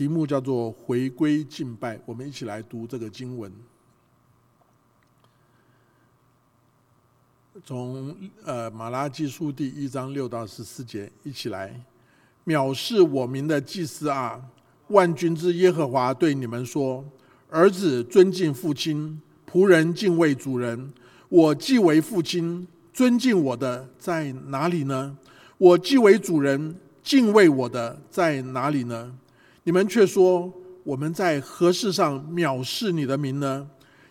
题目叫做“回归敬拜”。我们一起来读这个经文，从呃马拉基书第一章六到十四节，一起来。藐视我民的祭司啊，万军之耶和华对你们说：“儿子尊敬父亲，仆人敬畏主人。我既为父亲，尊敬我的在哪里呢？我既为主人，敬畏我的在哪里呢？你们却说我们在何事上藐视你的名呢？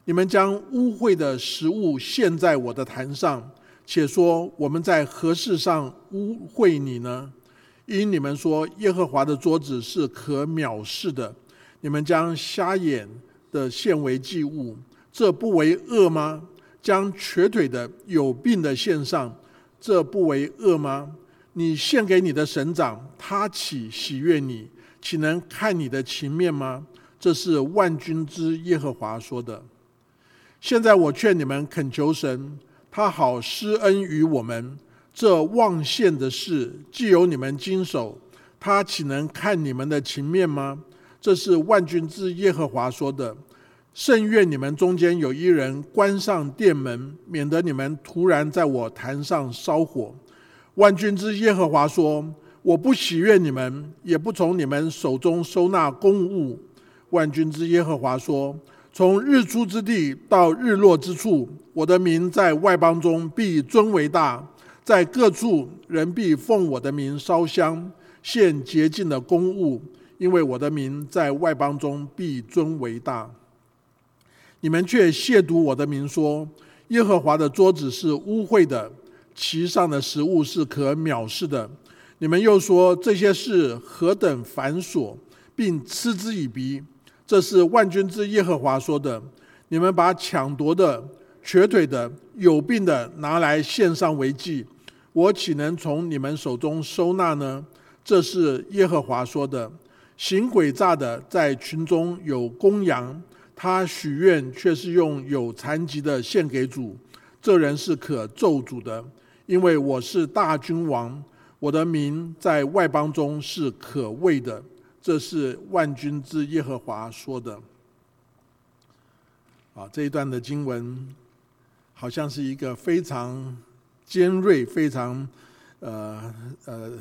你们将污秽的食物献在我的坛上，且说我们在何事上污秽你呢？”因你们说耶和华的桌子是可藐视的，你们将瞎眼的献为祭物，这不为恶吗？将瘸腿的、有病的献上，这不为恶吗？你献给你的神长，他岂喜悦你？岂能看你的情面吗？这是万军之耶和华说的。现在我劝你们恳求神，他好施恩于我们。这望献的事，既有你们经手，他岂能看你们的情面吗？这是万军之耶和华说的。甚愿你们中间有一人关上殿门，免得你们突然在我坛上烧火。万军之耶和华说：我不喜悦你们，也不从你们手中收纳公物。万军之耶和华说：从日出之地到日落之处，我的名在外邦中必尊为大。在各处，人必奉我的名烧香，献洁净的公物，因为我的名在外邦中必尊为大。你们却亵渎我的名，说耶和华的桌子是污秽的，其上的食物是可藐视的。你们又说这些事何等繁琐，并嗤之以鼻。这是万军之耶和华说的。你们把抢夺的、瘸腿的、有病的拿来献上为祭。我岂能从你们手中收纳呢？这是耶和华说的。行诡诈的在群中有公羊，他许愿却是用有残疾的献给主，这人是可咒诅的，因为我是大君王，我的名在外邦中是可畏的。这是万军之耶和华说的。啊，这一段的经文好像是一个非常。尖锐、非常呃呃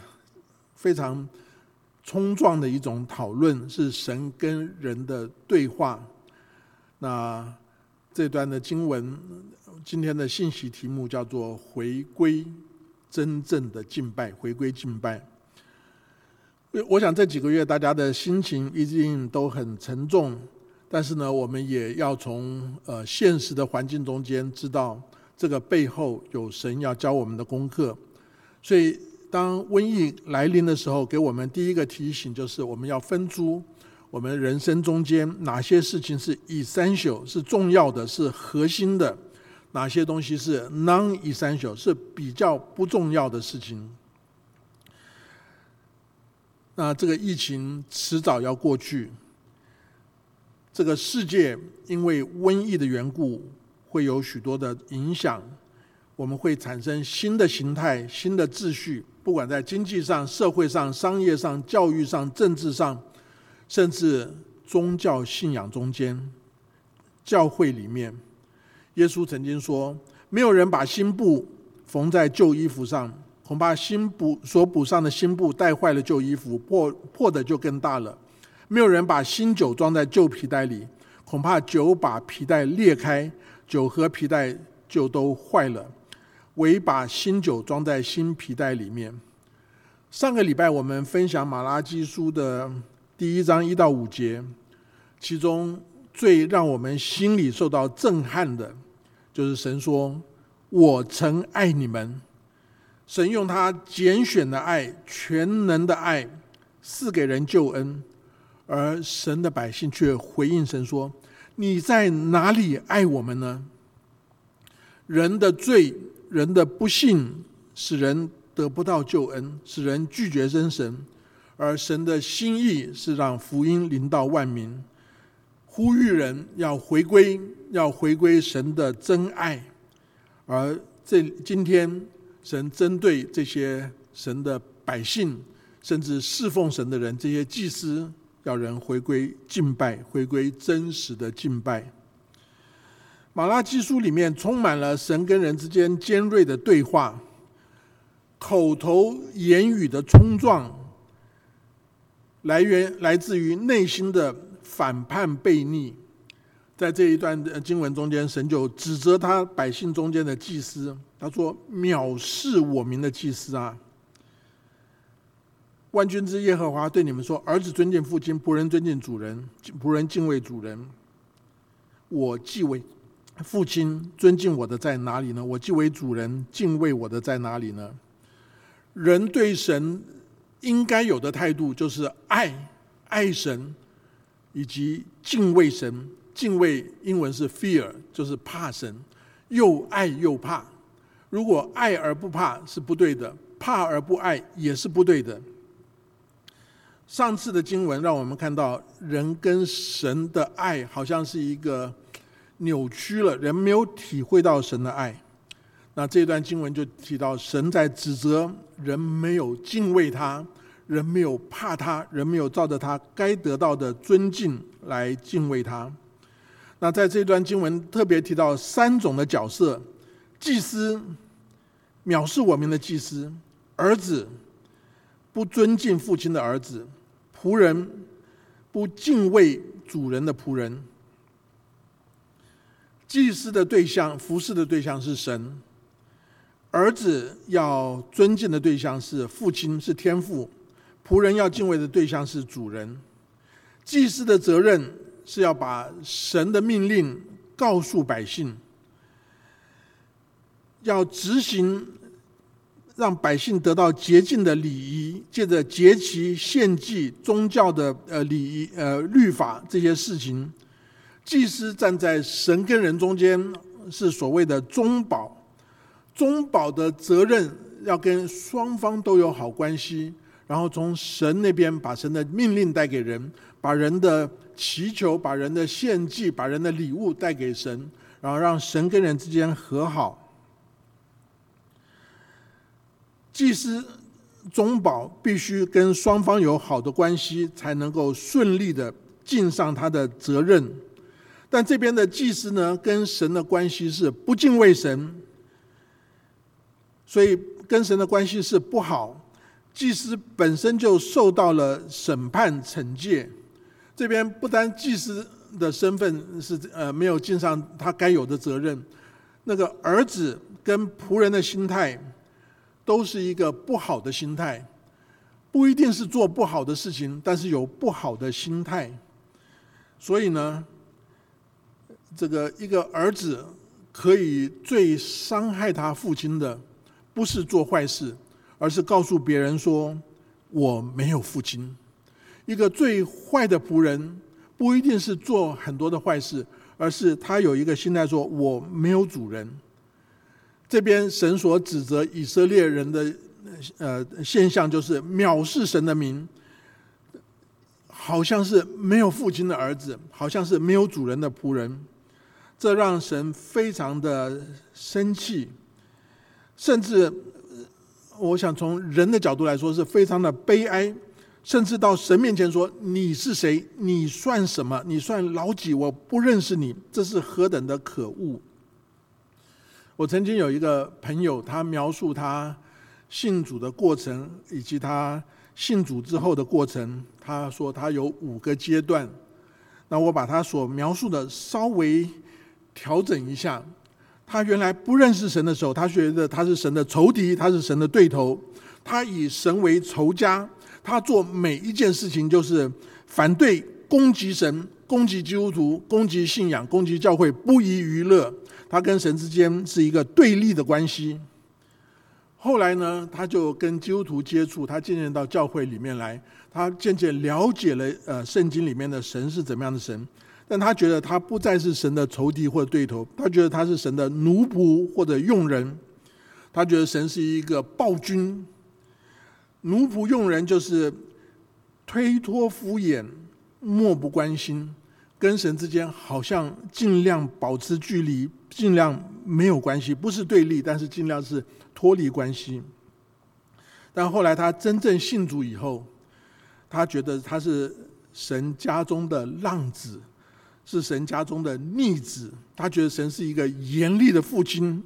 非常冲撞的一种讨论，是神跟人的对话。那这段的经文，今天的信息题目叫做“回归真正的敬拜”，回归敬拜。我想这几个月大家的心情一定都很沉重，但是呢，我们也要从呃现实的环境中间知道。这个背后有神要教我们的功课，所以当瘟疫来临的时候，给我们第一个提醒就是我们要分出我们人生中间哪些事情是 essential 是重要的是核心的，哪些东西是 non essential 是比较不重要的事情。那这个疫情迟早要过去，这个世界因为瘟疫的缘故。会有许多的影响，我们会产生新的形态、新的秩序，不管在经济上、社会上、商业上、教育上、政治上，甚至宗教信仰中间，教会里面，耶稣曾经说：“没有人把新布缝在旧衣服上，恐怕新布所补上的新布带坏了旧衣服，破破的就更大了；没有人把新酒装在旧皮袋里，恐怕酒把皮带裂开。”酒和皮带就都坏了，唯把新酒装在新皮带里面。上个礼拜我们分享马拉基书的第一章一到五节，其中最让我们心里受到震撼的，就是神说：“我曾爱你们。”神用他拣选的爱、全能的爱赐给人救恩，而神的百姓却回应神说。你在哪里爱我们呢？人的罪，人的不幸，使人得不到救恩，使人拒绝真神。而神的心意是让福音临到万民，呼吁人要回归，要回归神的真爱。而这今天，神针对这些神的百姓，甚至侍奉神的人，这些祭司。要人回归敬拜，回归真实的敬拜。马拉基书里面充满了神跟人之间尖锐的对话，口头言语的冲撞，来源来自于内心的反叛悖逆。在这一段经文中间，神就指责他百姓中间的祭司，他说：“藐视我民的祭司啊！万军之耶和华对你们说：儿子尊敬父亲，仆人尊敬主人，仆人敬畏主人。我既为。”父亲尊敬我的在哪里呢？我既为主人敬畏我的在哪里呢？人对神应该有的态度就是爱，爱神以及敬畏神。敬畏英文是 fear，就是怕神，又爱又怕。如果爱而不怕是不对的，怕而不爱也是不对的。上次的经文让我们看到人跟神的爱好像是一个。扭曲了，人没有体会到神的爱。那这段经文就提到，神在指责人没有敬畏他，人没有怕他，人没有照着他该得到的尊敬来敬畏他。那在这段经文特别提到三种的角色：祭司藐视我们的祭司，儿子不尊敬父亲的儿子，仆人不敬畏主人的仆人。祭司的对象、服侍的对象是神；儿子要尊敬的对象是父亲，是天父；仆人要敬畏的对象是主人。祭司的责任是要把神的命令告诉百姓，要执行，让百姓得到洁净的礼仪，借着节期、献祭、宗教的呃礼仪、呃律法这些事情。祭司站在神跟人中间，是所谓的中保。中保的责任要跟双方都有好关系，然后从神那边把神的命令带给人，把人的祈求、把人的献祭、把人的礼物带给神，然后让神跟人之间和好。祭司中保必须跟双方有好的关系，才能够顺利的尽上他的责任。但这边的祭司呢，跟神的关系是不敬畏神，所以跟神的关系是不好。祭司本身就受到了审判惩戒。这边不单祭司的身份是呃没有尽上他该有的责任，那个儿子跟仆人的心态都是一个不好的心态，不一定是做不好的事情，但是有不好的心态。所以呢。这个一个儿子可以最伤害他父亲的，不是做坏事，而是告诉别人说我没有父亲。一个最坏的仆人，不一定是做很多的坏事，而是他有一个心态说我没有主人。这边神所指责以色列人的呃现象，就是藐视神的名，好像是没有父亲的儿子，好像是没有主人的仆人。这让神非常的生气，甚至我想从人的角度来说是非常的悲哀，甚至到神面前说：“你是谁？你算什么？你算老几？我不认识你。”这是何等的可恶！我曾经有一个朋友，他描述他信主的过程，以及他信主之后的过程。他说他有五个阶段。那我把他所描述的稍微。调整一下，他原来不认识神的时候，他觉得他是神的仇敌，他是神的对头，他以神为仇家，他做每一件事情就是反对、攻击神、攻击基督徒、攻击信仰、攻击教会，不遗余乐。他跟神之间是一个对立的关系。后来呢，他就跟基督徒接触，他渐渐到教会里面来，他渐渐了解了呃圣经里面的神是怎么样的神。但他觉得他不再是神的仇敌或者对头，他觉得他是神的奴仆或者用人，他觉得神是一个暴君。奴仆用人就是推脱敷衍、漠不关心，跟神之间好像尽量保持距离，尽量没有关系，不是对立，但是尽量是脱离关系。但后来他真正信主以后，他觉得他是。神家中的浪子，是神家中的逆子。他觉得神是一个严厉的父亲，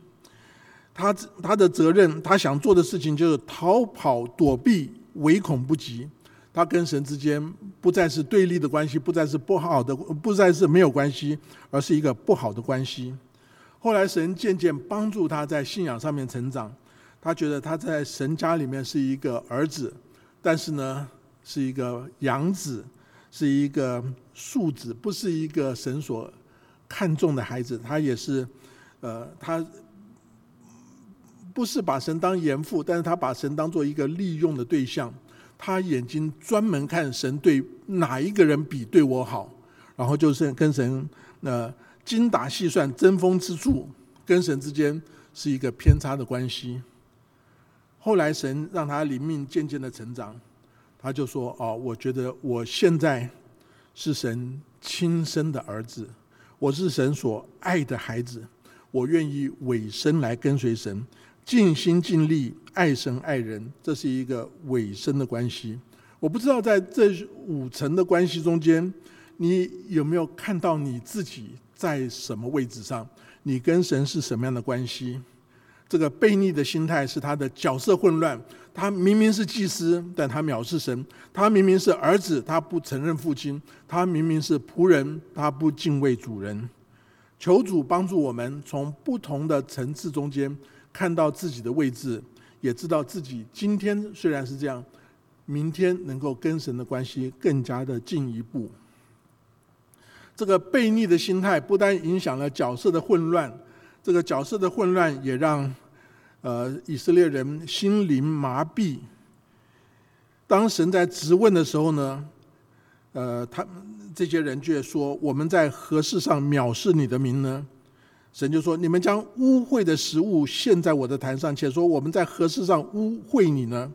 他他的责任，他想做的事情就是逃跑躲避，唯恐不及。他跟神之间不再是对立的关系，不再是不好的，不再是没有关系，而是一个不好的关系。后来神渐渐帮助他在信仰上面成长，他觉得他在神家里面是一个儿子，但是呢是一个养子，是一个庶子，不是一个神所看重的孩子。他也是，呃，他不是把神当严父，但是他把神当做一个利用的对象。他眼睛专门看神对哪一个人比对我好，然后就是跟神那精打细算、争锋之处，跟神之间是一个偏差的关系。后来神让他灵命渐渐的成长，他就说：“哦，我觉得我现在是神亲生的儿子，我是神所爱的孩子，我愿意委身来跟随神。”尽心尽力爱神爱人，这是一个委身的关系。我不知道在这五层的关系中间，你有没有看到你自己在什么位置上？你跟神是什么样的关系？这个悖逆的心态是他的角色混乱。他明明是祭司，但他藐视神；他明明是儿子，他不承认父亲；他明明是仆人，他不敬畏主人。求主帮助我们从不同的层次中间。看到自己的位置，也知道自己今天虽然是这样，明天能够跟神的关系更加的进一步。这个悖逆的心态不但影响了角色的混乱，这个角色的混乱也让呃以色列人心灵麻痹。当神在质问的时候呢，呃，他这些人却说：“我们在何事上藐视你的名呢？”神就说：“你们将污秽的食物献在我的坛上，且说我们在何事上污秽你呢？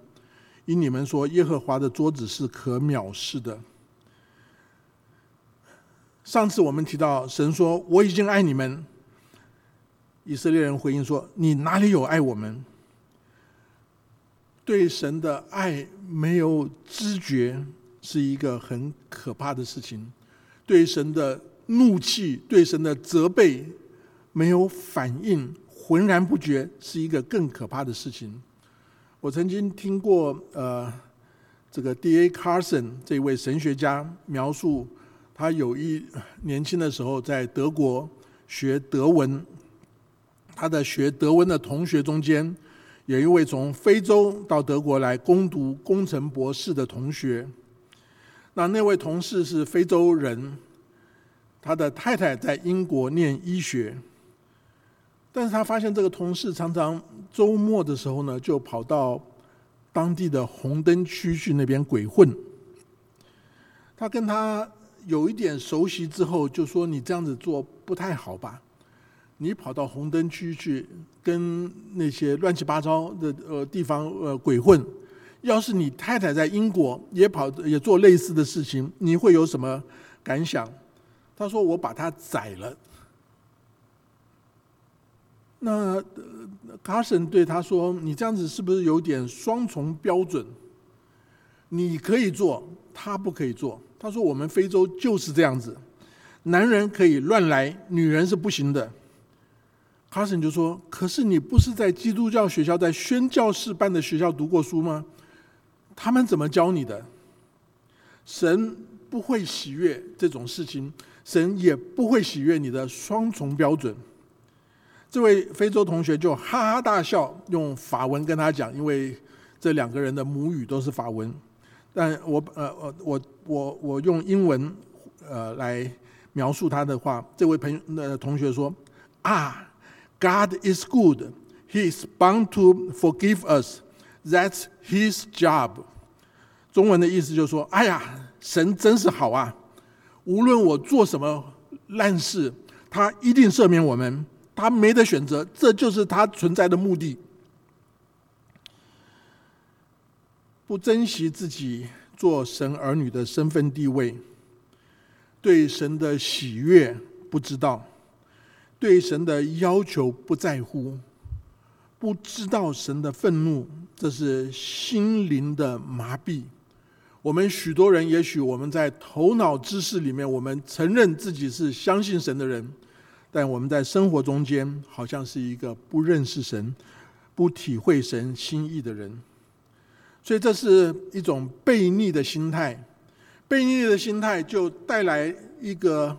因你们说耶和华的桌子是可藐视的。”上次我们提到，神说：“我已经爱你们。”以色列人回应说：“你哪里有爱我们？”对神的爱没有知觉，是一个很可怕的事情；对神的怒气，对神的责备。没有反应，浑然不觉，是一个更可怕的事情。我曾经听过，呃，这个 D.A. Carson 这位神学家描述，他有一年轻的时候在德国学德文，他的学德文的同学中间，有一位从非洲到德国来攻读工程博士的同学。那那位同事是非洲人，他的太太在英国念医学。但是他发现这个同事常常周末的时候呢，就跑到当地的红灯区去那边鬼混。他跟他有一点熟悉之后，就说：“你这样子做不太好吧？你跑到红灯区去跟那些乱七八糟的呃地方呃鬼混，要是你太太在英国也跑也做类似的事情，你会有什么感想？”他说：“我把他宰了。”那卡森对他说：“你这样子是不是有点双重标准？你可以做，他不可以做。”他说：“我们非洲就是这样子，男人可以乱来，女人是不行的。”卡森就说：“可是你不是在基督教学校，在宣教士办的学校读过书吗？他们怎么教你的？神不会喜悦这种事情，神也不会喜悦你的双重标准。”这位非洲同学就哈哈大笑，用法文跟他讲，因为这两个人的母语都是法文。但我呃呃我我我用英文呃来描述他的话，这位朋友呃同学说：“啊，God is good, He is bound to forgive us. That's His job。”中文的意思就是说：“哎呀，神真是好啊！无论我做什么烂事，他一定赦免我们。”他没得选择，这就是他存在的目的。不珍惜自己做神儿女的身份地位，对神的喜悦不知道，对神的要求不在乎，不知道神的愤怒，这是心灵的麻痹。我们许多人，也许我们在头脑知识里面，我们承认自己是相信神的人，但我们在生活中间，好像是一个不认识神、不体会神心意的人。所以，这是一种悖逆的心态。悖逆的心态就带来一个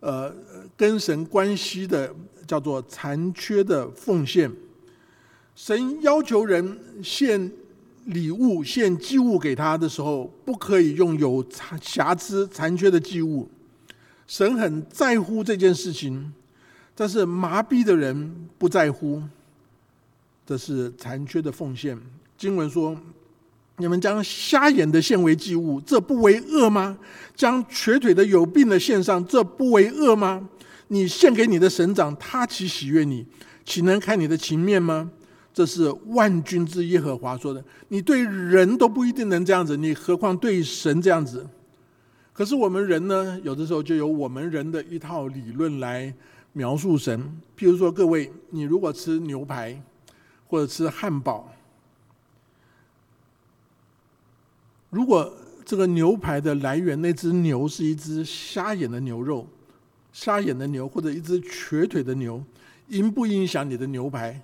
呃跟神关系的叫做残缺的奉献。神要求人献。礼物献祭物给他的时候，不可以用有瑕疵、残缺的祭物。神很在乎这件事情，但是麻痹的人不在乎。这是残缺的奉献。经文说：“你们将瞎眼的献为祭物，这不为恶吗？将瘸腿的、有病的献上，这不为恶吗？你献给你的神长，他岂喜悦你？岂能看你的情面吗？”这是万军之耶和华说的。你对人都不一定能这样子，你何况对神这样子？可是我们人呢，有的时候就有我们人的一套理论来描述神。譬如说，各位，你如果吃牛排或者吃汉堡，如果这个牛排的来源那只牛是一只瞎眼的牛肉，瞎眼的牛或者一只瘸腿的牛，影不影响你的牛排？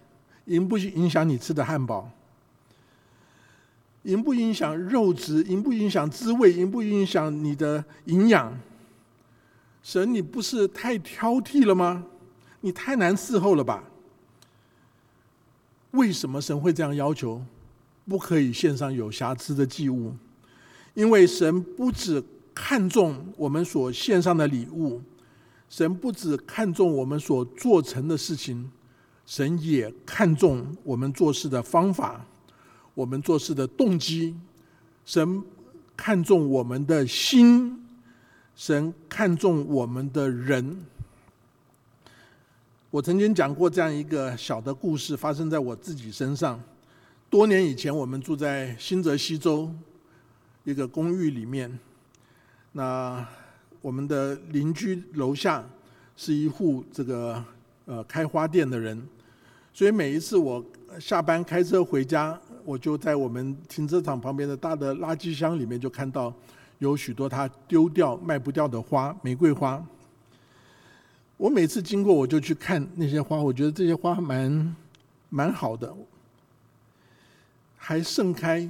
影不影响你吃的汉堡？影不影响肉质？影不影响滋味？影不影响你的营养？神，你不是太挑剔了吗？你太难伺候了吧？为什么神会这样要求？不可以献上有瑕疵的祭物，因为神不只看重我们所献上的礼物，神不只看重我们所做成的事情。神也看重我们做事的方法，我们做事的动机。神看重我们的心，神看重我们的人。我曾经讲过这样一个小的故事，发生在我自己身上。多年以前，我们住在新泽西州一个公寓里面，那我们的邻居楼下是一户这个呃开花店的人。所以每一次我下班开车回家，我就在我们停车场旁边的大的垃圾箱里面，就看到有许多他丢掉卖不掉的花，玫瑰花。我每次经过，我就去看那些花，我觉得这些花蛮蛮好的，还盛开。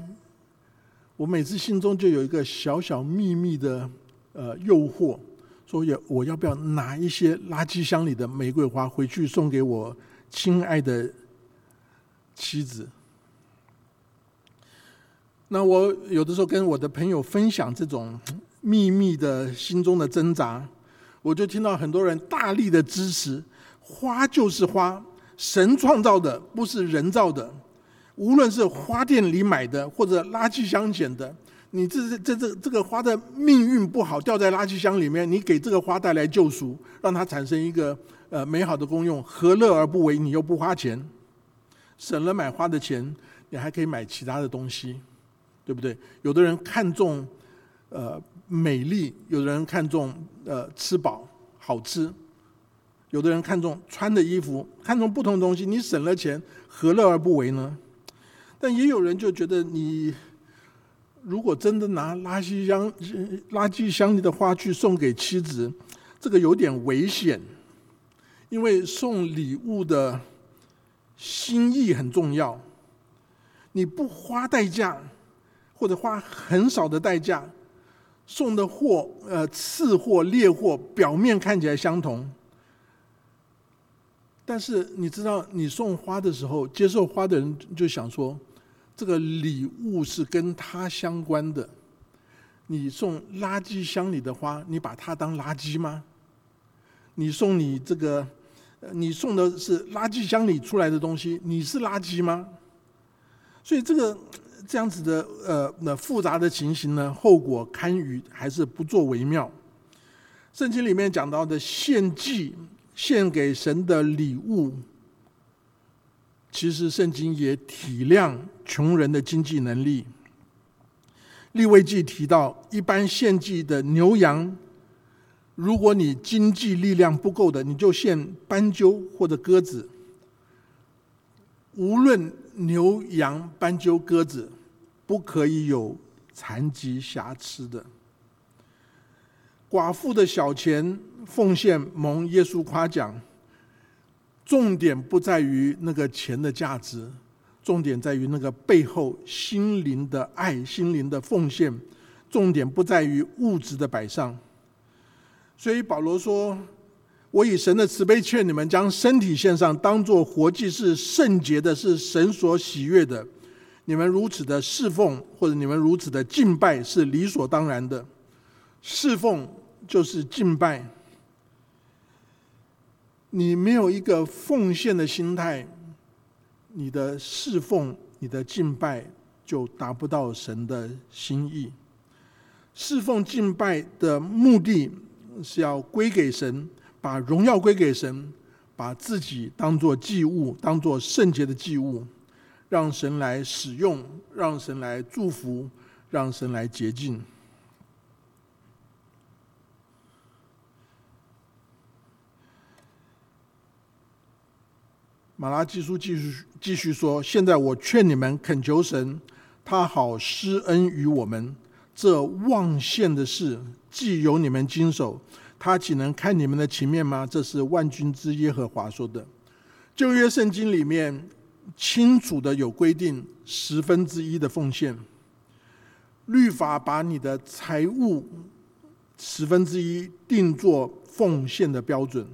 我每次心中就有一个小小秘密的呃诱惑，说要我要不要拿一些垃圾箱里的玫瑰花回去送给我。亲爱的妻子，那我有的时候跟我的朋友分享这种 秘密的心中的挣扎，我就听到很多人大力的支持。花就是花，神创造的，不是人造的。无论是花店里买的，或者垃圾箱捡的，你这这这这个花的命运不好，掉在垃圾箱里面，你给这个花带来救赎，让它产生一个。呃，美好的功用，何乐而不为？你又不花钱，省了买花的钱，你还可以买其他的东西，对不对？有的人看重呃美丽，有的人看重呃吃饱好吃，有的人看重穿的衣服，看重不同的东西。你省了钱，何乐而不为呢？但也有人就觉得，你如果真的拿垃圾箱垃圾箱里的花去送给妻子，这个有点危险。因为送礼物的心意很重要，你不花代价，或者花很少的代价，送的货，呃，次货、劣货，表面看起来相同，但是你知道，你送花的时候，接受花的人就想说，这个礼物是跟他相关的。你送垃圾箱里的花，你把它当垃圾吗？你送你这个。你送的是垃圾箱里出来的东西，你是垃圾吗？所以这个这样子的呃那复杂的情形呢，后果堪虞，还是不作为妙。圣经里面讲到的献祭、献给神的礼物，其实圣经也体谅穷人的经济能力。利未记提到，一般献祭的牛羊。如果你经济力量不够的，你就献斑鸠或者鸽子。无论牛羊斑鸠鸽子，不可以有残疾、瑕疵的。寡妇的小钱奉献蒙耶稣夸奖，重点不在于那个钱的价值，重点在于那个背后心灵的爱、心灵的奉献。重点不在于物质的摆上。所以保罗说：“我以神的慈悲劝你们，将身体献上，当做活祭，是圣洁的，是神所喜悦的。你们如此的侍奉，或者你们如此的敬拜，是理所当然的。侍奉就是敬拜。你没有一个奉献的心态，你的侍奉、你的敬拜就达不到神的心意。侍奉敬拜的目的。”是要归给神，把荣耀归给神，把自己当做祭物，当做圣洁的祭物，让神来使用，让神来祝福，让神来洁净。马拉基书继续继续说：现在我劝你们恳求神，他好施恩于我们。这望献的事，既由你们经手，他岂能看你们的情面吗？这是万军之耶和华说的。旧约圣经里面清楚的有规定十分之一的奉献，律法把你的财物十分之一定做奉献的标准，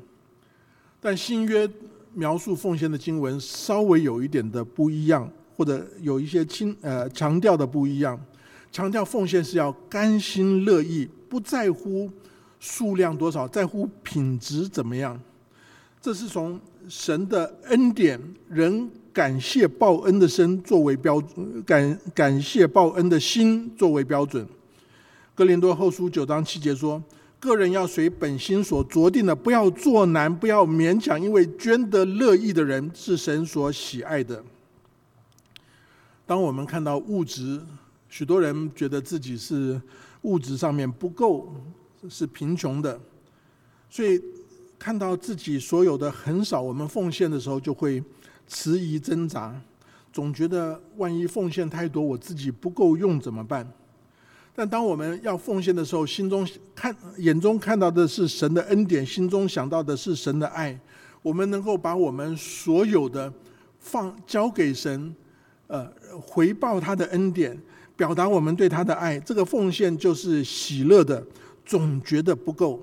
但新约描述奉献的经文稍微有一点的不一样，或者有一些轻呃强调的不一样。强调奉献是要甘心乐意，不在乎数量多少，在乎品质怎么样。这是从神的恩典、人感谢报恩的身作为标准，感感谢报恩的心作为标准。哥林多后书九章七节说：“个人要随本心所酌定的，不要做难，不要勉强，因为捐得乐意的人是神所喜爱的。”当我们看到物质，许多人觉得自己是物质上面不够，是贫穷的，所以看到自己所有的很少，我们奉献的时候就会迟疑挣扎，总觉得万一奉献太多，我自己不够用怎么办？但当我们要奉献的时候，心中看眼中看到的是神的恩典，心中想到的是神的爱，我们能够把我们所有的放交给神，呃，回报他的恩典。表达我们对他的爱，这个奉献就是喜乐的，总觉得不够。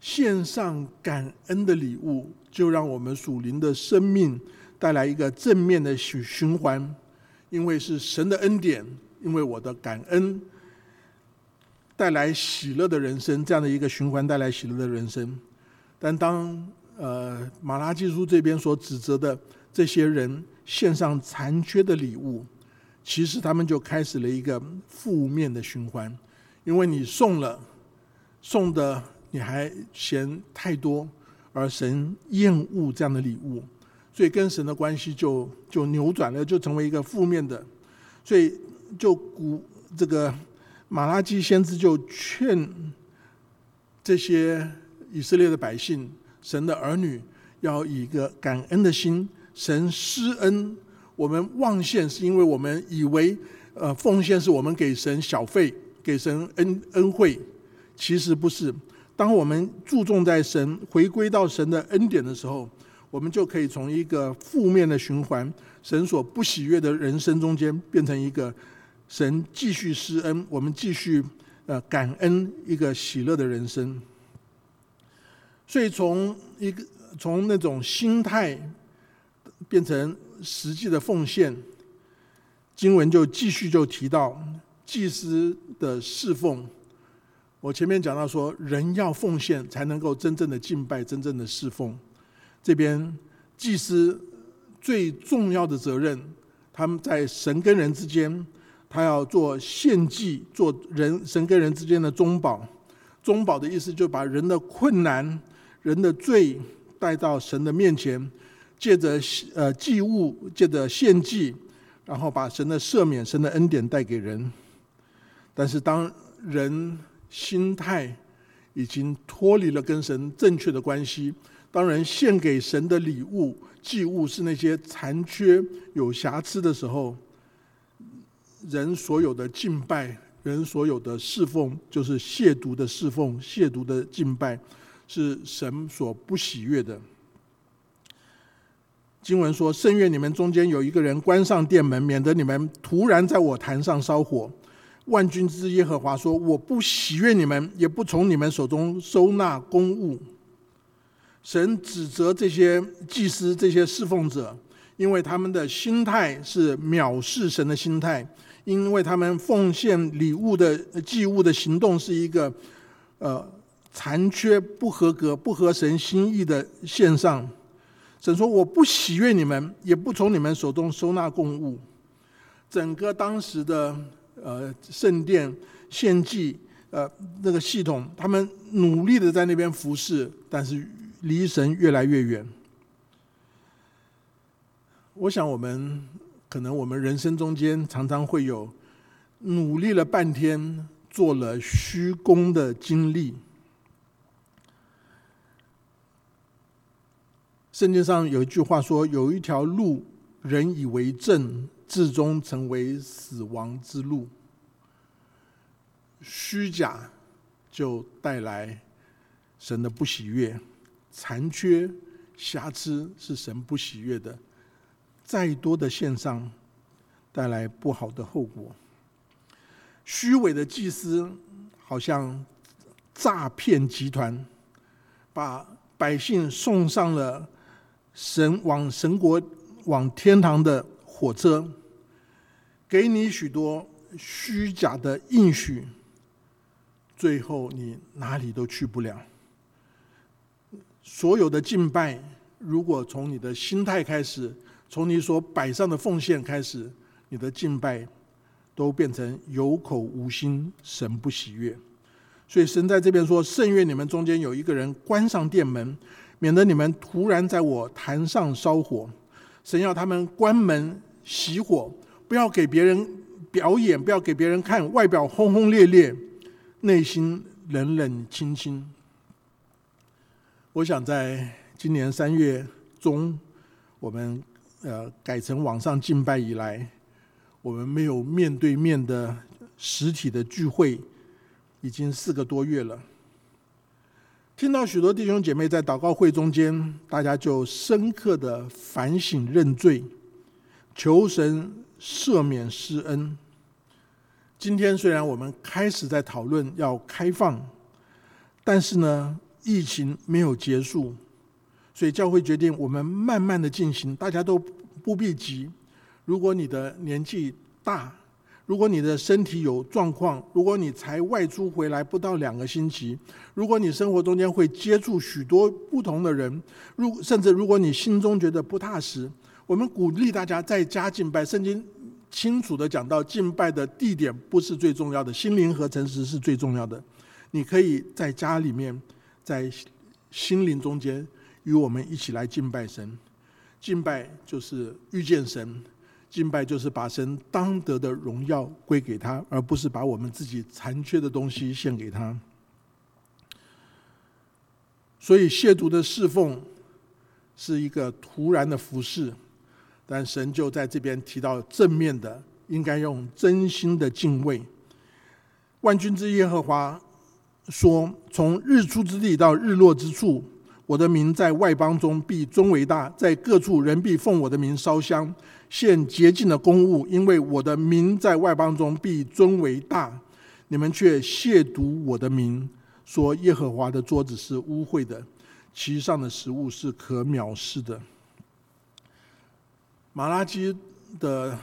献上感恩的礼物，就让我们属灵的生命带来一个正面的循循环，因为是神的恩典，因为我的感恩带来喜乐的人生，这样的一个循环带来喜乐的人生。但当呃马拉基书这边所指责的这些人献上残缺的礼物。其实他们就开始了一个负面的循环，因为你送了，送的你还嫌太多，而神厌恶这样的礼物，所以跟神的关系就就扭转了，就成为一个负面的，所以就鼓这个马拉基先知就劝这些以色列的百姓，神的儿女要以一个感恩的心，神施恩。我们忘献是因为我们以为，呃，奉献是我们给神小费、给神恩恩惠，其实不是。当我们注重在神回归到神的恩典的时候，我们就可以从一个负面的循环、神所不喜悦的人生中间，变成一个神继续施恩、我们继续呃感恩一个喜乐的人生。所以从一个从那种心态变成。实际的奉献，经文就继续就提到祭司的侍奉。我前面讲到说，人要奉献才能够真正的敬拜，真正的侍奉。这边祭司最重要的责任，他们在神跟人之间，他要做献祭，做人神跟人之间的中保。中保的意思，就把人的困难、人的罪带到神的面前。借着呃祭物，借着献祭，然后把神的赦免、神的恩典带给人。但是当人心态已经脱离了跟神正确的关系，当人献给神的礼物、祭物是那些残缺、有瑕疵的时候，人所有的敬拜，人所有的侍奉，就是亵渎的侍奉，亵渎的敬拜，是神所不喜悦的。经文说：“圣愿你们中间有一个人关上殿门，免得你们突然在我坛上烧火。”万军之耶和华说：“我不喜悦你们，也不从你们手中收纳公物。”神指责这些祭司、这些侍奉者，因为他们的心态是藐视神的心态，因为他们奉献礼物的祭物的行动是一个呃残缺、不合格、不合神心意的献上。神说：“我不喜悦你们，也不从你们手中收纳供物。”整个当时的呃圣殿献祭呃那个系统，他们努力的在那边服侍，但是离神越来越远。我想，我们可能我们人生中间常常会有努力了半天，做了虚功的经历。圣经上有一句话说：“有一条路，人以为正，至终成为死亡之路。”虚假就带来神的不喜悦，残缺、瑕疵是神不喜悦的。再多的献上，带来不好的后果。虚伪的祭司，好像诈骗集团，把百姓送上了。神往神国、往天堂的火车，给你许多虚假的应许，最后你哪里都去不了。所有的敬拜，如果从你的心态开始，从你所摆上的奉献开始，你的敬拜都变成有口无心，神不喜悦。所以神在这边说：“圣愿你们中间有一个人关上殿门。”免得你们突然在我坛上烧火，神要他们关门熄火，不要给别人表演，不要给别人看，外表轰轰烈烈，内心冷冷清清。我想在今年三月中，我们呃改成网上敬拜以来，我们没有面对面的实体的聚会，已经四个多月了。听到许多弟兄姐妹在祷告会中间，大家就深刻的反省认罪，求神赦免施恩。今天虽然我们开始在讨论要开放，但是呢，疫情没有结束，所以教会决定我们慢慢的进行，大家都不必急。如果你的年纪大，如果你的身体有状况，如果你才外出回来不到两个星期，如果你生活中间会接触许多不同的人，如甚至如果你心中觉得不踏实，我们鼓励大家在家敬拜。圣经清楚的讲到，敬拜的地点不是最重要的，心灵和诚实是最重要的。你可以在家里面，在心灵中间与我们一起来敬拜神。敬拜就是遇见神。敬拜就是把神当得的荣耀归给他，而不是把我们自己残缺的东西献给他。所以亵渎的侍奉是一个突然的服饰，但神就在这边提到正面的，应该用真心的敬畏。万军之耶和华说：“从日出之地到日落之处，我的名在外邦中必尊为大，在各处人必奉我的名烧香。”献洁净的公物，因为我的名在外邦中必尊为大，你们却亵渎我的名，说耶和华的桌子是污秽的，其上的食物是可藐视的。马拉基的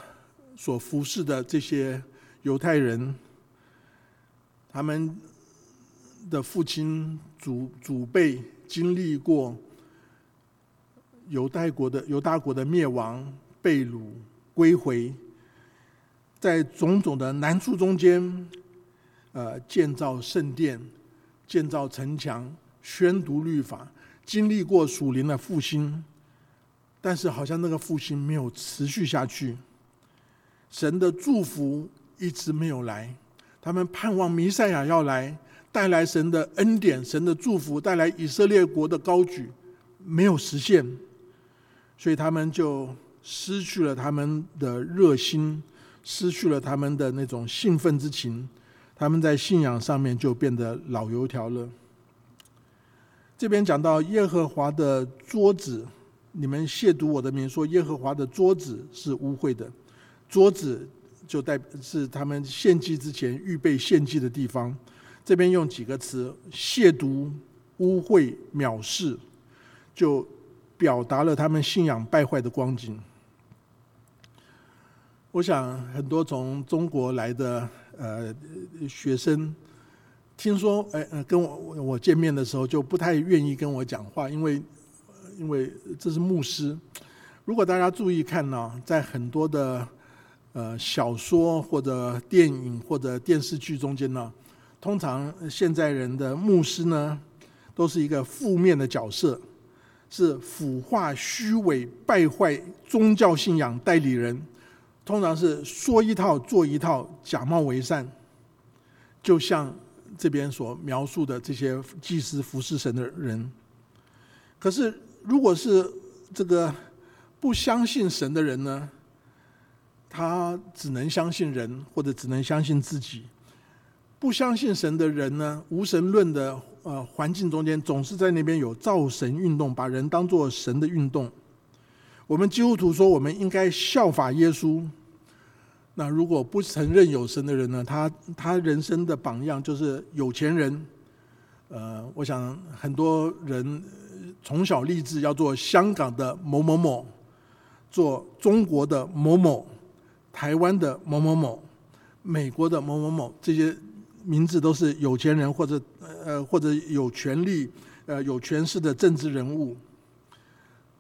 所服侍的这些犹太人，他们的父亲祖祖辈经历过犹太国的犹大国的灭亡。被掳归回，在种种的难处中间，呃，建造圣殿、建造城墙、宣读律法，经历过属灵的复兴，但是好像那个复兴没有持续下去，神的祝福一直没有来。他们盼望弥赛亚要来，带来神的恩典、神的祝福，带来以色列国的高举，没有实现，所以他们就。失去了他们的热心，失去了他们的那种兴奋之情，他们在信仰上面就变得老油条了。这边讲到耶和华的桌子，你们亵渎我的名，说耶和华的桌子是污秽的，桌子就代是他们献祭之前预备献祭的地方。这边用几个词：亵渎、污秽、藐视，就表达了他们信仰败坏的光景。我想很多从中国来的呃学生，听说哎跟我我见面的时候就不太愿意跟我讲话，因为因为这是牧师。如果大家注意看呢，在很多的呃小说或者电影或者电视剧中间呢。通常现在人的牧师呢，都是一个负面的角色，是腐化、虚伪、败坏宗教信仰代理人。通常是说一套做一套，假冒为善。就像这边所描述的这些祭司服侍神的人。可是，如果是这个不相信神的人呢，他只能相信人，或者只能相信自己。不相信神的人呢？无神论的呃环境中间，总是在那边有造神运动，把人当做神的运动。我们基督徒说，我们应该效法耶稣。那如果不承认有神的人呢？他他人生的榜样就是有钱人。呃，我想很多人从小立志要做香港的某某某，做中国的某某，台湾的某某某，美国的某某某这些。名字都是有钱人或者呃或者有权力呃有权势的政治人物。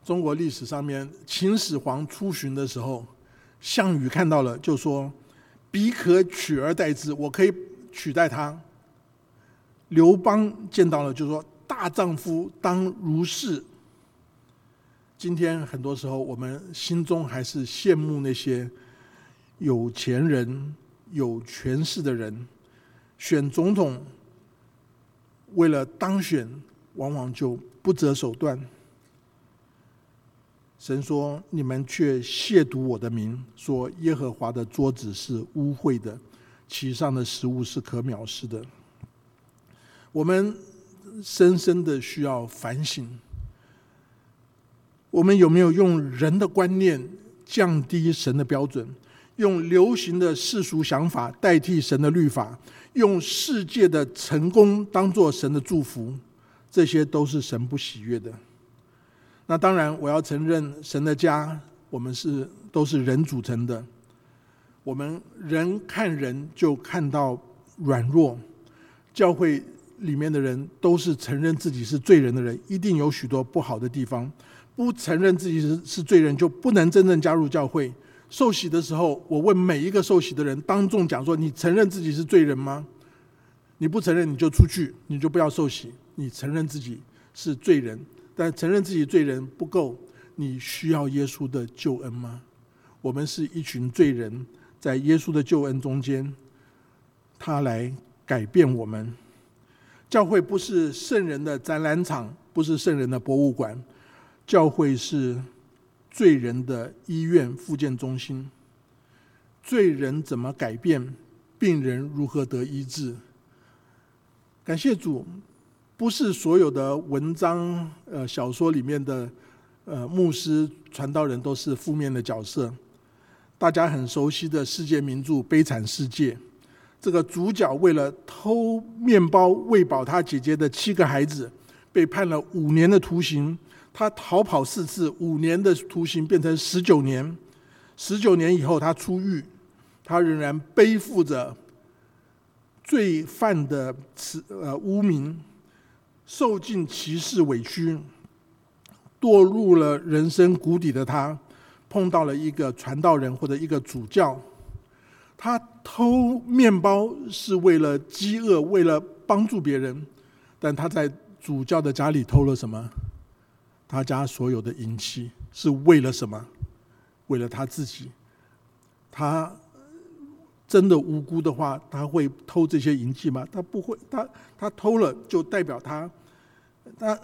中国历史上面秦始皇出巡的时候，项羽看到了就说：“彼可取而代之，我可以取代他。”刘邦见到了就说：“大丈夫当如是。”今天很多时候我们心中还是羡慕那些有钱人、有权势的人。选总统，为了当选，往往就不择手段。神说：“你们却亵渎我的名，说耶和华的桌子是污秽的，其上的食物是可藐视的。”我们深深的需要反省：我们有没有用人的观念降低神的标准，用流行的世俗想法代替神的律法？用世界的成功当做神的祝福，这些都是神不喜悦的。那当然，我要承认，神的家我们是都是人组成的。我们人看人就看到软弱，教会里面的人都是承认自己是罪人的人，一定有许多不好的地方。不承认自己是是罪人，就不能真正加入教会。受洗的时候，我问每一个受洗的人，当众讲说：“你承认自己是罪人吗？你不承认，你就出去，你就不要受洗。你承认自己是罪人，但承认自己罪人不够，你需要耶稣的救恩吗？我们是一群罪人，在耶稣的救恩中间，他来改变我们。教会不是圣人的展览场，不是圣人的博物馆，教会是。”罪人的医院、复健中心，罪人怎么改变？病人如何得医治？感谢主，不是所有的文章、呃小说里面的呃牧师、传道人都是负面的角色。大家很熟悉的世界名著《悲惨世界》，这个主角为了偷面包喂饱他姐姐的七个孩子，被判了五年的徒刑。他逃跑四次，五年的徒刑变成十九年。十九年以后，他出狱，他仍然背负着罪犯的耻呃污名，受尽歧视委屈，堕入了人生谷底的他，碰到了一个传道人或者一个主教。他偷面包是为了饥饿，为了帮助别人，但他在主教的家里偷了什么？他家所有的银器是为了什么？为了他自己。他真的无辜的话，他会偷这些银器吗？他不会。他他偷了，就代表他他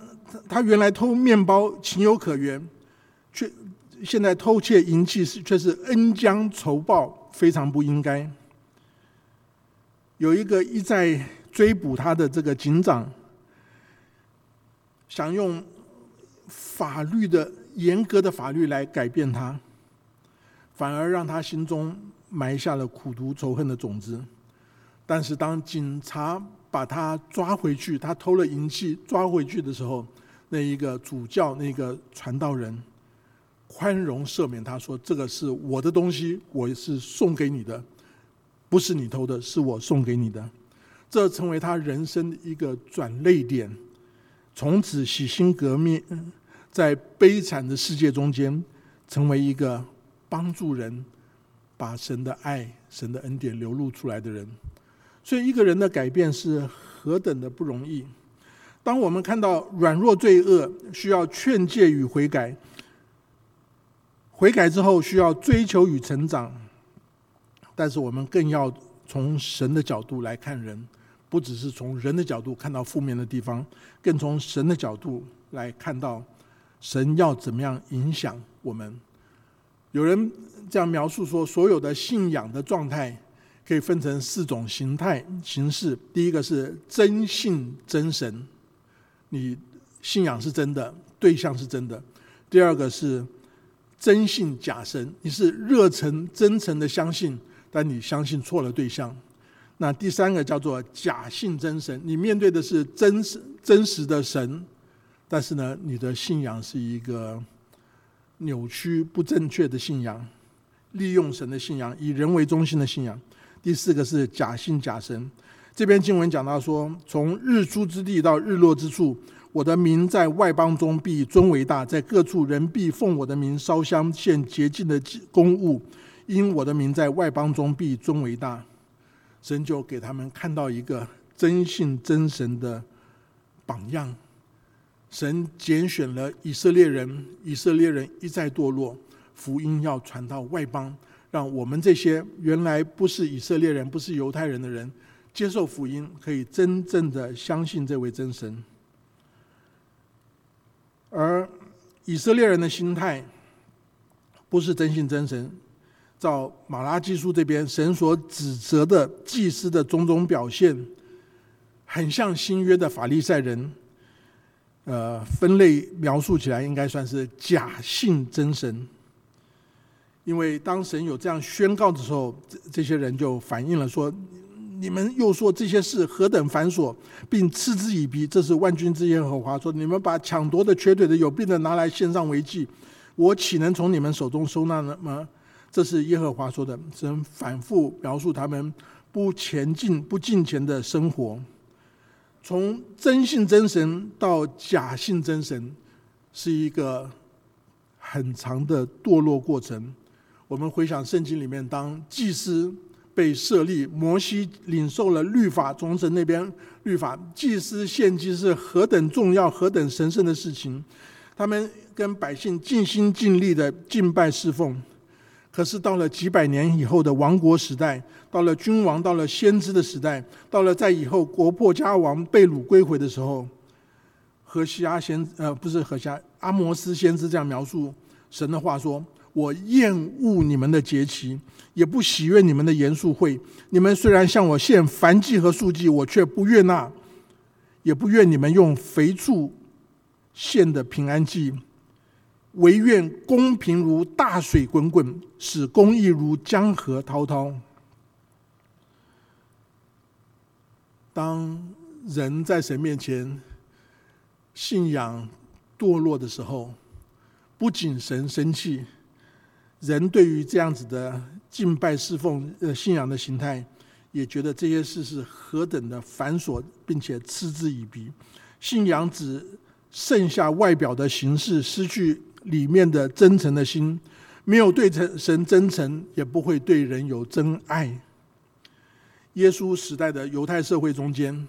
他原来偷面包情有可原，却现在偷窃银器是却是恩将仇报，非常不应该。有一个一再追捕他的这个警长，想用法律的严格的法律来改变他，反而让他心中埋下了苦毒仇恨的种子。但是当警察把他抓回去，他偷了银器抓回去的时候，那一个主教那个传道人。宽容赦免他说：“这个是我的东西，我是送给你的，不是你偷的，是我送给你的。”这成为他人生的一个转泪点，从此洗心革面，在悲惨的世界中间，成为一个帮助人把神的爱、神的恩典流露出来的人。所以，一个人的改变是何等的不容易。当我们看到软弱罪恶需要劝诫与悔改。悔改之后需要追求与成长，但是我们更要从神的角度来看人，不只是从人的角度看到负面的地方，更从神的角度来看到神要怎么样影响我们。有人这样描述说，所有的信仰的状态可以分成四种形态形式。第一个是真信真神，你信仰是真的，对象是真的；第二个是。真信假神，你是热诚真诚的相信，但你相信错了对象。那第三个叫做假信真神，你面对的是真实真实的神，但是呢，你的信仰是一个扭曲不正确的信仰，利用神的信仰，以人为中心的信仰。第四个是假信假神。这篇经文讲到说，从日出之地到日落之处。我的名在外邦中必尊为大，在各处人必奉我的名烧香献洁净的公物，因我的名在外邦中必尊为大。神就给他们看到一个真信真神的榜样。神拣选了以色列人，以色列人一再堕落，福音要传到外邦，让我们这些原来不是以色列人、不是犹太人的人，接受福音，可以真正的相信这位真神。而以色列人的心态不是真信真神，照马拉基书这边神所指责的祭司的种种表现，很像新约的法利赛人。呃，分类描述起来应该算是假信真神，因为当神有这样宣告的时候，这这些人就反映了说。你们又说这些事何等繁琐，并嗤之以鼻。这是万军之耶和华说：“你们把抢夺的、瘸腿的、有病的拿来献上为祭，我岂能从你们手中收纳呢？”吗？这是耶和华说的。神反复描述他们不前进、不进前的生活，从真信真神到假信真神，是一个很长的堕落过程。我们回想圣经里面，当祭司。被设立，摩西领受了律法，从神那边律法，祭司献祭是何等重要、何等神圣的事情。他们跟百姓尽心尽力的敬拜侍奉。可是到了几百年以后的王国时代，到了君王、到了先知的时代，到了在以后国破家亡、被掳归回的时候，何西阿先呃不是何西阿阿摩斯先知这样描述神的话说。我厌恶你们的节期，也不喜悦你们的严肃会。你们虽然向我献燔祭和素祭，我却不悦纳，也不愿你们用肥畜献的平安祭。唯愿公平如大水滚滚，使公义如江河滔滔。当人在神面前信仰堕落的时候，不仅神生气。人对于这样子的敬拜侍奉呃信仰的形态，也觉得这些事是何等的繁琐，并且嗤之以鼻。信仰只剩下外表的形式，失去里面的真诚的心。没有对神真诚，也不会对人有真爱。耶稣时代的犹太社会中间，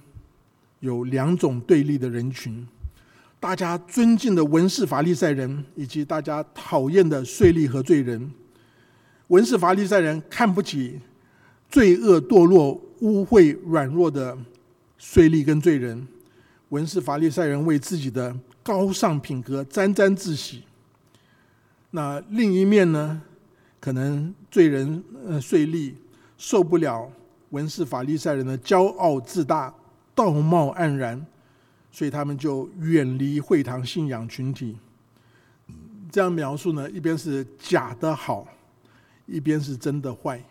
有两种对立的人群。大家尊敬的文士法利赛人，以及大家讨厌的税吏和罪人。文士法利赛人看不起罪恶堕落、污秽软弱的税吏跟罪人。文士法利赛人为自己的高尚品格沾沾自喜。那另一面呢，可能罪人呃税吏受不了文士法利赛人的骄傲自大、道貌岸然，所以他们就远离会堂信仰群体。这样描述呢，一边是假的好，一边是真的坏。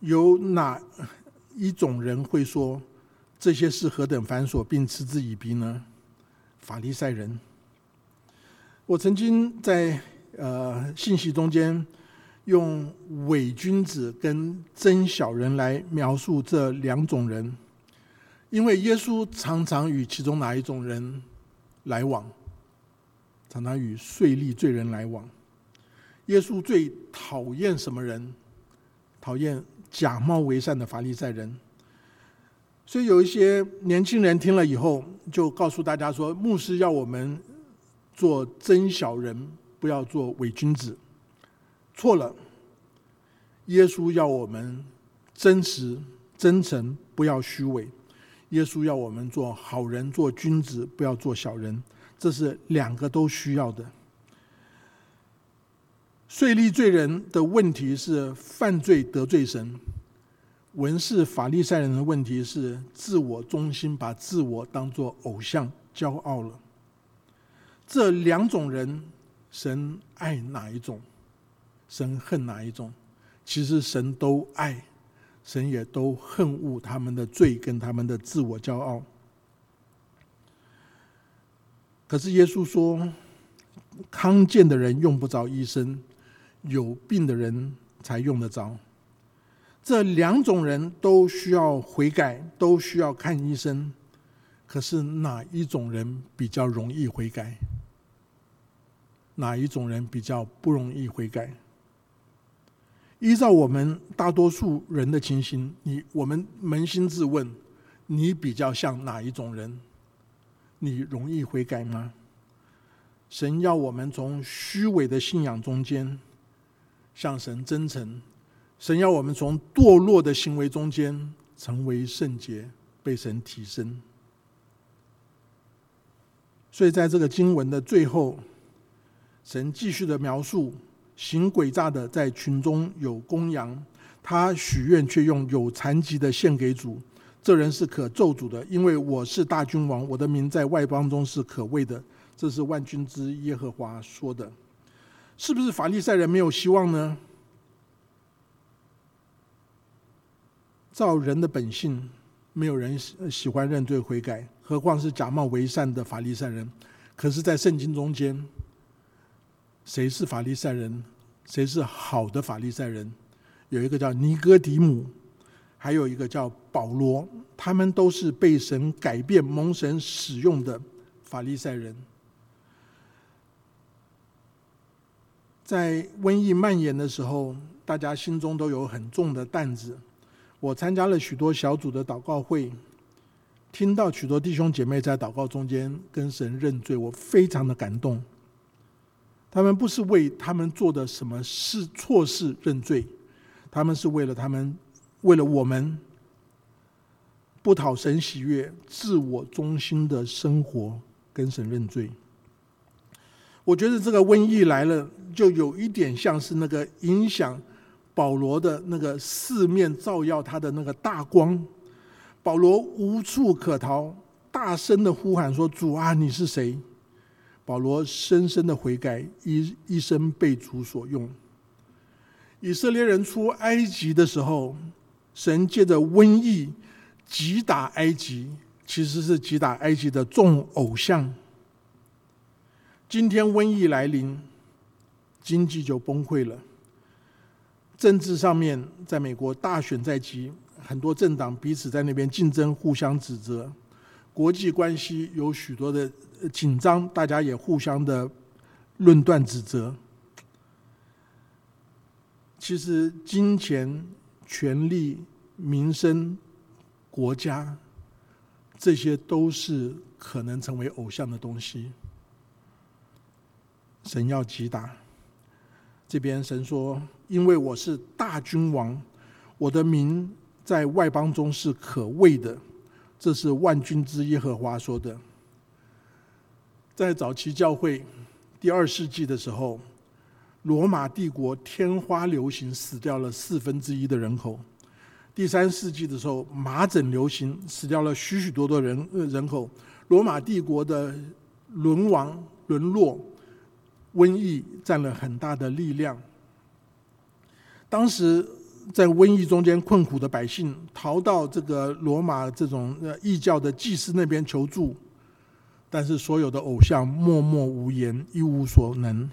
有哪一种人会说这些事何等繁琐，并嗤之以鼻呢？法利赛人。我曾经在呃信息中间用伪君子跟真小人来描述这两种人，因为耶稣常常与其中哪一种人来往，常常与税吏罪人来往。耶稣最讨厌什么人？讨厌。假冒为善的法利赛人，所以有一些年轻人听了以后，就告诉大家说：“牧师要我们做真小人，不要做伪君子。”错了，耶稣要我们真实、真诚，不要虚伪。耶稣要我们做好人、做君子，不要做小人。这是两个都需要的。税利罪人的问题是犯罪得罪神，文士法利赛人的问题是自我中心，把自我当作偶像，骄傲了。这两种人，神爱哪一种？神恨哪一种？其实神都爱，神也都恨恶他们的罪跟他们的自我骄傲。可是耶稣说，康健的人用不着医生。有病的人才用得着，这两种人都需要悔改，都需要看医生。可是哪一种人比较容易悔改？哪一种人比较不容易悔改？依照我们大多数人的情形，你我们扪心自问，你比较像哪一种人？你容易悔改吗？神要我们从虚伪的信仰中间。向神真诚，神要我们从堕落的行为中间成为圣洁，被神提升。所以，在这个经文的最后，神继续的描述：行诡诈的在群中有公羊，他许愿却用有残疾的献给主，这人是可咒诅的，因为我是大君王，我的名在外邦中是可畏的。这是万军之耶和华说的。是不是法利赛人没有希望呢？照人的本性，没有人喜欢认罪悔改，何况是假冒为善的法利赛人？可是，在圣经中间，谁是法利赛人？谁是好的法利赛人？有一个叫尼哥底母，还有一个叫保罗，他们都是被神改变、蒙神使用的法利赛人。在瘟疫蔓延的时候，大家心中都有很重的担子。我参加了许多小组的祷告会，听到许多弟兄姐妹在祷告中间跟神认罪，我非常的感动。他们不是为他们做的什么事错事认罪，他们是为了他们，为了我们不讨神喜悦、自我中心的生活跟神认罪。我觉得这个瘟疫来了。就有一点像是那个影响保罗的那个四面照耀他的那个大光，保罗无处可逃，大声的呼喊说：“主啊，你是谁？”保罗深深的悔改，一一生被主所用。以色列人出埃及的时候，神借着瘟疫击打埃及，其实是击打埃及的众偶像。今天瘟疫来临。经济就崩溃了。政治上面，在美国大选在即，很多政党彼此在那边竞争，互相指责。国际关系有许多的紧张，大家也互相的论断指责。其实，金钱、权力、民生、国家，这些都是可能成为偶像的东西。神要击打。这边神说：“因为我是大君王，我的名在外邦中是可畏的。”这是万军之耶和华说的。在早期教会第二世纪的时候，罗马帝国天花流行，死掉了四分之一的人口。第三世纪的时候，麻疹流行，死掉了许许多多人人口。罗马帝国的沦亡沦落，瘟疫占了很大的力量。当时在瘟疫中间困苦的百姓，逃到这个罗马这种异教的祭司那边求助，但是所有的偶像默默无言，一无所能。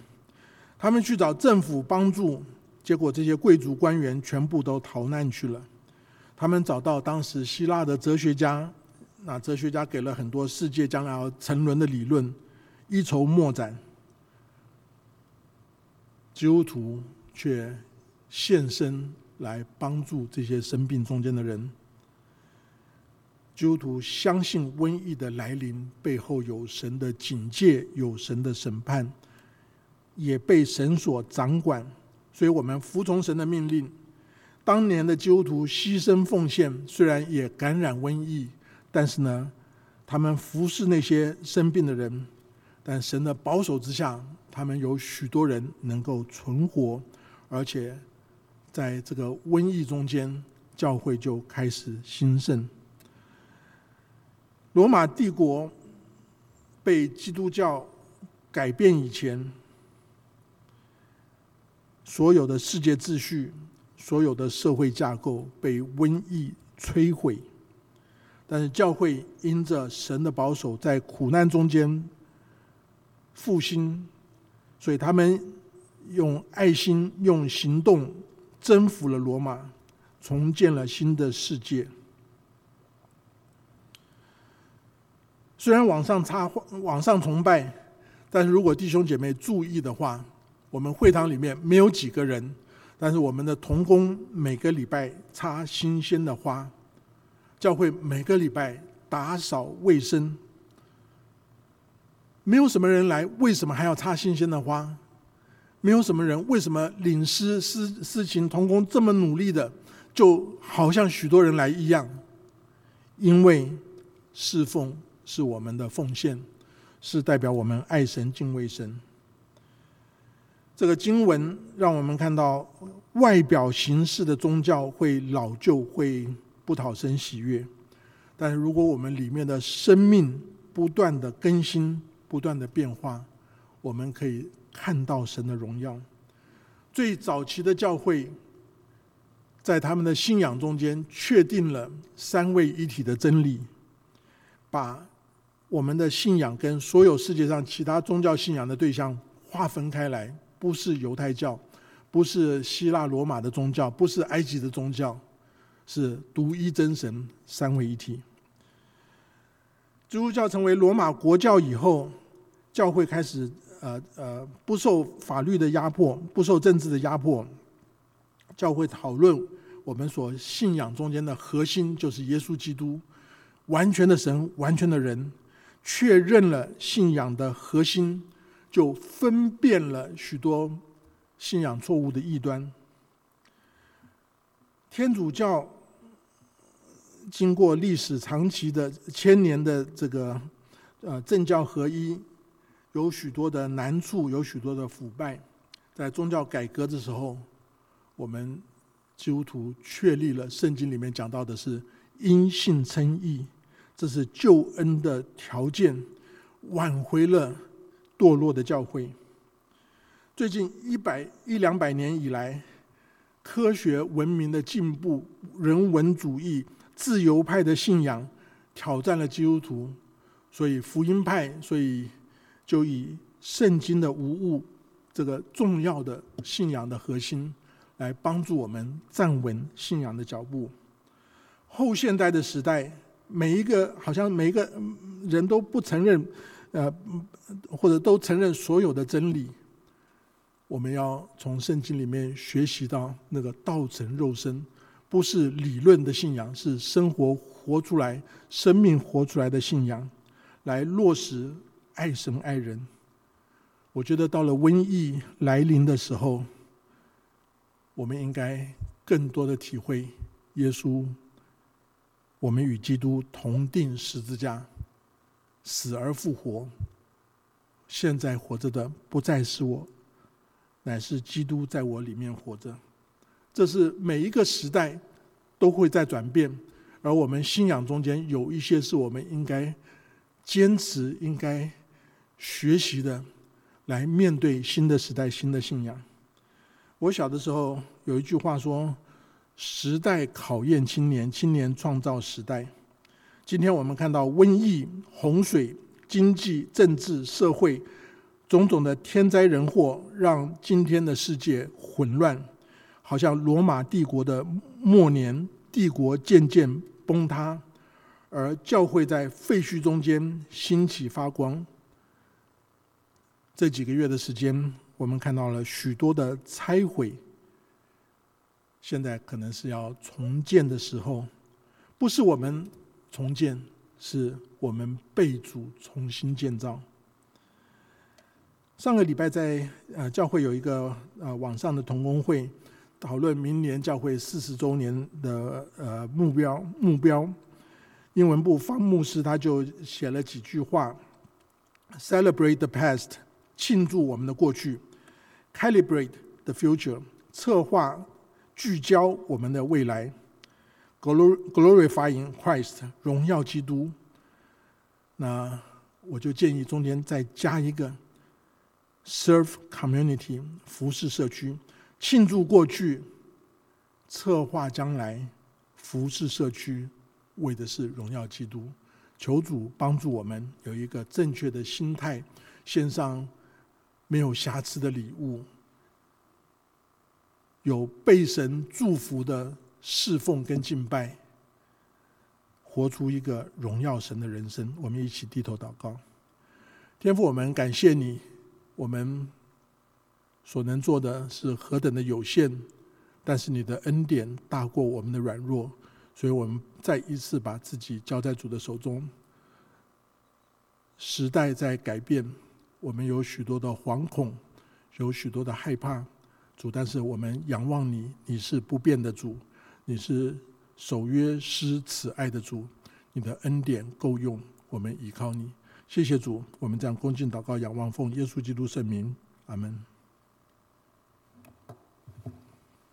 他们去找政府帮助，结果这些贵族官员全部都逃难去了。他们找到当时希腊的哲学家，那哲学家给了很多世界将来要沉沦的理论，一筹莫展。基督徒却现身来帮助这些生病中间的人。基督徒相信瘟疫的来临背后有神的警戒，有神的审判，也被神所掌管，所以我们服从神的命令。当年的基督徒牺牲奉献，虽然也感染瘟疫，但是呢，他们服侍那些生病的人，但神的保守之下，他们有许多人能够存活，而且在这个瘟疫中间，教会就开始兴盛。罗马帝国被基督教改变以前，所有的世界秩序。所有的社会架构被瘟疫摧毁，但是教会因着神的保守，在苦难中间复兴，所以他们用爱心、用行动征服了罗马，重建了新的世界。虽然网上插网上崇拜，但是如果弟兄姐妹注意的话，我们会堂里面没有几个人。但是我们的童工每个礼拜插新鲜的花，教会每个礼拜打扫卫生，没有什么人来，为什么还要插新鲜的花？没有什么人，为什么领师事事情同工这么努力的，就好像许多人来一样？因为侍奉是我们的奉献，是代表我们爱神敬畏神。这个经文让我们看到，外表形式的宗教会老旧，会不讨神喜悦；但是如果我们里面的生命不断的更新、不断的变化，我们可以看到神的荣耀。最早期的教会，在他们的信仰中间确定了三位一体的真理，把我们的信仰跟所有世界上其他宗教信仰的对象划分开来。不是犹太教，不是希腊罗马的宗教，不是埃及的宗教，是独一真神三位一体。基督教成为罗马国教以后，教会开始呃呃不受法律的压迫，不受政治的压迫，教会讨论我们所信仰中间的核心就是耶稣基督，完全的神，完全的人，确认了信仰的核心。就分辨了许多信仰错误的异端。天主教经过历史长期的千年的这个呃政教合一，有许多的难处，有许多的腐败。在宗教改革的时候，我们基督徒确立了圣经里面讲到的是因信称义，这是救恩的条件，挽回了。堕落的教会。最近一百一两百年以来，科学文明的进步、人文主义、自由派的信仰挑战了基督徒，所以福音派，所以就以圣经的无误这个重要的信仰的核心，来帮助我们站稳信仰的脚步。后现代的时代，每一个好像每一个人都不承认。呃，或者都承认所有的真理，我们要从圣经里面学习到那个道成肉身，不是理论的信仰，是生活活出来、生命活出来的信仰，来落实爱神爱人。我觉得到了瘟疫来临的时候，我们应该更多的体会耶稣，我们与基督同定十字架。死而复活，现在活着的不再是我，乃是基督在我里面活着。这是每一个时代都会在转变，而我们信仰中间有一些是我们应该坚持、应该学习的，来面对新的时代、新的信仰。我小的时候有一句话说：“时代考验青年，青年创造时代。”今天我们看到瘟疫、洪水、经济、政治、社会种种的天灾人祸，让今天的世界混乱。好像罗马帝国的末年，帝国渐渐崩塌，而教会在废墟中间兴起发光。这几个月的时间，我们看到了许多的拆毁，现在可能是要重建的时候，不是我们重建，是我们被主重新建造。上个礼拜在呃教会有一个呃网上的同工会。讨论明年教会四十周年的呃目标目标，英文部方牧师他就写了几句话：Celebrate the past，庆祝我们的过去；Calibrate the future，策划聚焦我们的未来；Glorifying Christ，荣耀基督。那我就建议中间再加一个：Serve community，服侍社区。庆祝过去，策划将来，服侍社区，为的是荣耀基督。求主帮助我们有一个正确的心态，献上没有瑕疵的礼物，有被神祝福的侍奉跟敬拜，活出一个荣耀神的人生。我们一起低头祷告，天父，我们感谢你，我们。所能做的是何等的有限，但是你的恩典大过我们的软弱，所以我们再一次把自己交在主的手中。时代在改变，我们有许多的惶恐，有许多的害怕，主，但是我们仰望你，你是不变的主，你是守约施慈爱的主，你的恩典够用，我们依靠你。谢谢主，我们将恭敬祷告，仰望奉耶稣基督圣名，阿门。